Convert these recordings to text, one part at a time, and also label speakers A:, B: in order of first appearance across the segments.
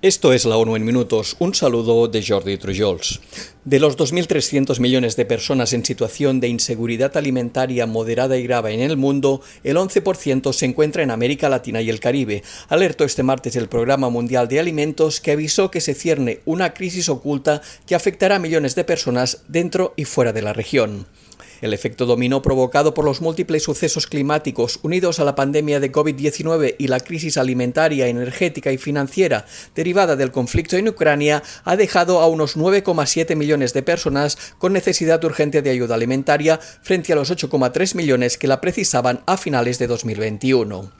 A: Esto es la ONU en minutos. Un saludo de Jordi Trujols. De los 2.300 millones de personas en situación de inseguridad alimentaria moderada y grave en el mundo, el 11% se encuentra en América Latina y el Caribe. Alertó este martes el Programa Mundial de Alimentos que avisó que se cierne una crisis oculta que afectará a millones de personas dentro y fuera de la región. El efecto dominó provocado por los múltiples sucesos climáticos unidos a la pandemia de COVID-19 y la crisis alimentaria, energética y financiera derivada del conflicto en Ucrania ha dejado a unos 9,7 millones de personas con necesidad urgente de ayuda alimentaria frente a los 8,3 millones que la precisaban a finales de 2021.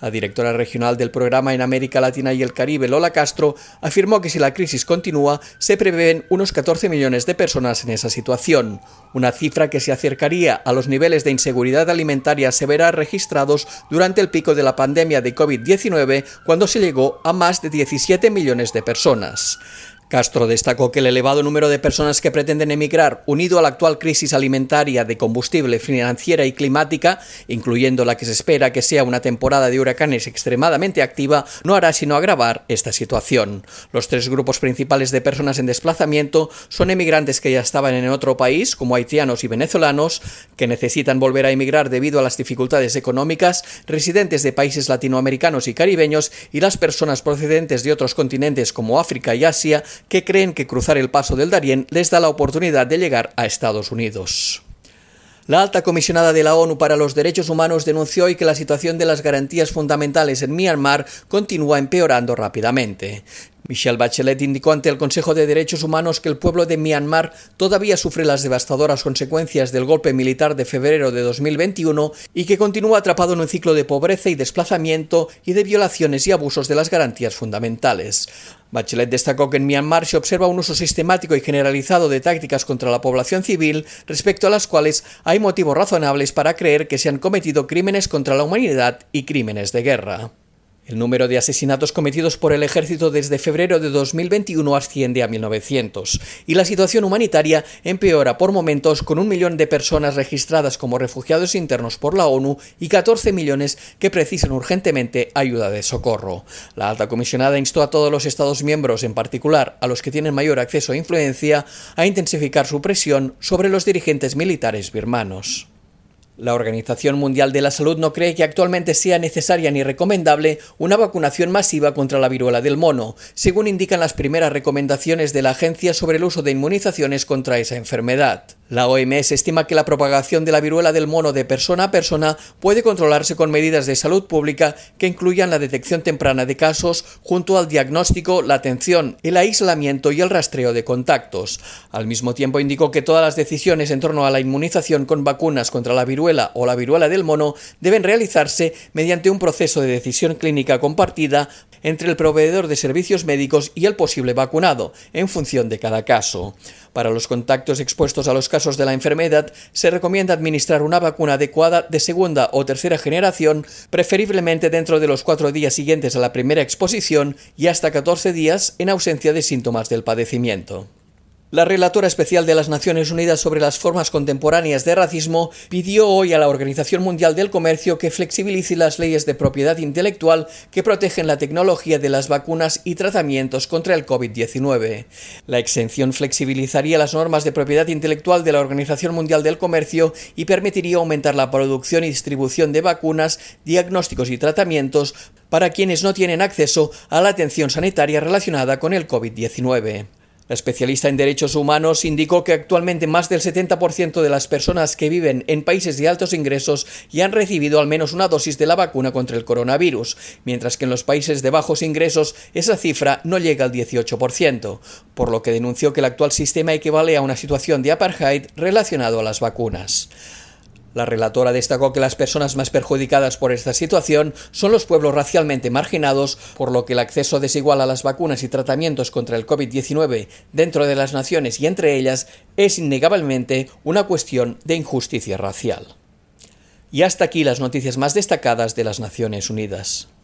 A: La directora regional del programa en América Latina y el Caribe, Lola Castro, afirmó que si la crisis continúa, se prevén unos 14 millones de personas en esa situación, una cifra que se acercaría a los niveles de inseguridad alimentaria severa registrados durante el pico de la pandemia de COVID-19, cuando se llegó a más de 17 millones de personas. Castro destacó que el elevado número de personas que pretenden emigrar, unido a la actual crisis alimentaria de combustible, financiera y climática, incluyendo la que se espera que sea una temporada de huracanes extremadamente activa, no hará sino agravar esta situación. Los tres grupos principales de personas en desplazamiento son emigrantes que ya estaban en otro país, como haitianos y venezolanos, que necesitan volver a emigrar debido a las dificultades económicas, residentes de países latinoamericanos y caribeños y las personas procedentes de otros continentes como África y Asia, que creen que cruzar el paso del Darién les da la oportunidad de llegar a Estados Unidos. La alta comisionada de la ONU para los Derechos Humanos denunció hoy que la situación de las garantías fundamentales en Myanmar continúa empeorando rápidamente. Michelle Bachelet indicó ante el Consejo de Derechos Humanos que el pueblo de Myanmar todavía sufre las devastadoras consecuencias del golpe militar de febrero de 2021 y que continúa atrapado en un ciclo de pobreza y desplazamiento y de violaciones y abusos de las garantías fundamentales. Bachelet destacó que en Myanmar se observa un uso sistemático y generalizado de tácticas contra la población civil, respecto a las cuales hay motivos razonables para creer que se han cometido crímenes contra la humanidad y crímenes de guerra. El número de asesinatos cometidos por el ejército desde febrero de 2021 asciende a 1.900 y la situación humanitaria empeora por momentos con un millón de personas registradas como refugiados internos por la ONU y 14 millones que precisan urgentemente ayuda de socorro. La alta comisionada instó a todos los Estados miembros, en particular a los que tienen mayor acceso a influencia, a intensificar su presión sobre los dirigentes militares birmanos. La Organización Mundial de la Salud no cree que actualmente sea necesaria ni recomendable una vacunación masiva contra la viruela del mono, según indican las primeras recomendaciones de la agencia sobre el uso de inmunizaciones contra esa enfermedad. La OMS estima que la propagación de la viruela del mono de persona a persona puede controlarse con medidas de salud pública que incluyan la detección temprana de casos junto al diagnóstico, la atención, el aislamiento y el rastreo de contactos. Al mismo tiempo indicó que todas las decisiones en torno a la inmunización con vacunas contra la viruela o la viruela del mono deben realizarse mediante un proceso de decisión clínica compartida entre el proveedor de servicios médicos y el posible vacunado, en función de cada caso. Para los contactos expuestos a los casos de la enfermedad, se recomienda administrar una vacuna adecuada de segunda o tercera generación, preferiblemente dentro de los cuatro días siguientes a la primera exposición y hasta 14 días en ausencia de síntomas del padecimiento. La relatora especial de las Naciones Unidas sobre las formas contemporáneas de racismo pidió hoy a la Organización Mundial del Comercio que flexibilice las leyes de propiedad intelectual que protegen la tecnología de las vacunas y tratamientos contra el COVID-19. La exención flexibilizaría las normas de propiedad intelectual de la Organización Mundial del Comercio y permitiría aumentar la producción y distribución de vacunas, diagnósticos y tratamientos para quienes no tienen acceso a la atención sanitaria relacionada con el COVID-19. La especialista en derechos humanos indicó que actualmente más del 70% de las personas que viven en países de altos ingresos ya han recibido al menos una dosis de la vacuna contra el coronavirus, mientras que en los países de bajos ingresos esa cifra no llega al 18%, por lo que denunció que el actual sistema equivale a una situación de apartheid relacionado a las vacunas. La relatora destacó que las personas más perjudicadas por esta situación son los pueblos racialmente marginados, por lo que el acceso desigual a las vacunas y tratamientos contra el COVID-19 dentro de las naciones y entre ellas es innegablemente una cuestión de injusticia racial. Y hasta aquí las noticias más destacadas de las Naciones Unidas.